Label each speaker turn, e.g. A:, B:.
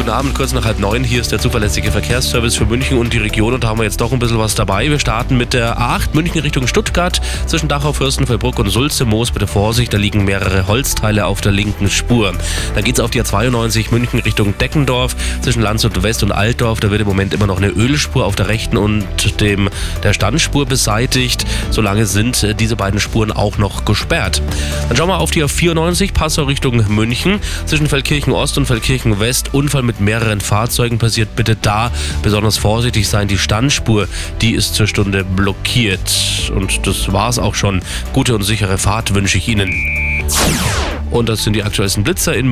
A: Guten Abend, kurz nach halb neun. Hier ist der zuverlässige Verkehrsservice für München und die Region und da haben wir jetzt doch ein bisschen was dabei. Wir starten mit der A8 München Richtung Stuttgart zwischen Dachau, Fürstenfeldbruck und Sulze. Moos, bitte Vorsicht, da liegen mehrere Holzteile auf der linken Spur. Dann geht's auf die A92 München Richtung Deckendorf zwischen Landshut West und Altdorf. Da wird im Moment immer noch eine Ölspur auf der rechten und dem der Standspur beseitigt. Solange sind diese beiden Spuren auch noch gesperrt. Dann schauen wir auf die A94 Passau Richtung München zwischen Feldkirchen Ost und Feldkirchen West. Unfall mit mehreren Fahrzeugen passiert. Bitte da besonders vorsichtig sein. Die Standspur, die ist zur Stunde blockiert. Und das war's auch schon. Gute und sichere Fahrt wünsche ich Ihnen. Und das sind die aktuellsten Blitzer in